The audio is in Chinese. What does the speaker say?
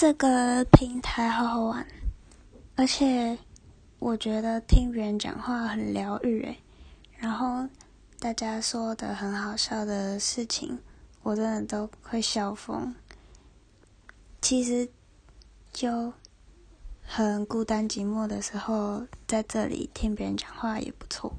这个平台好好玩。而且我觉得听别人讲话很疗愈诶然后大家说的很好笑的事情我真的都会笑疯。其实就很孤单寂寞的时候在这里听别人讲话也不错。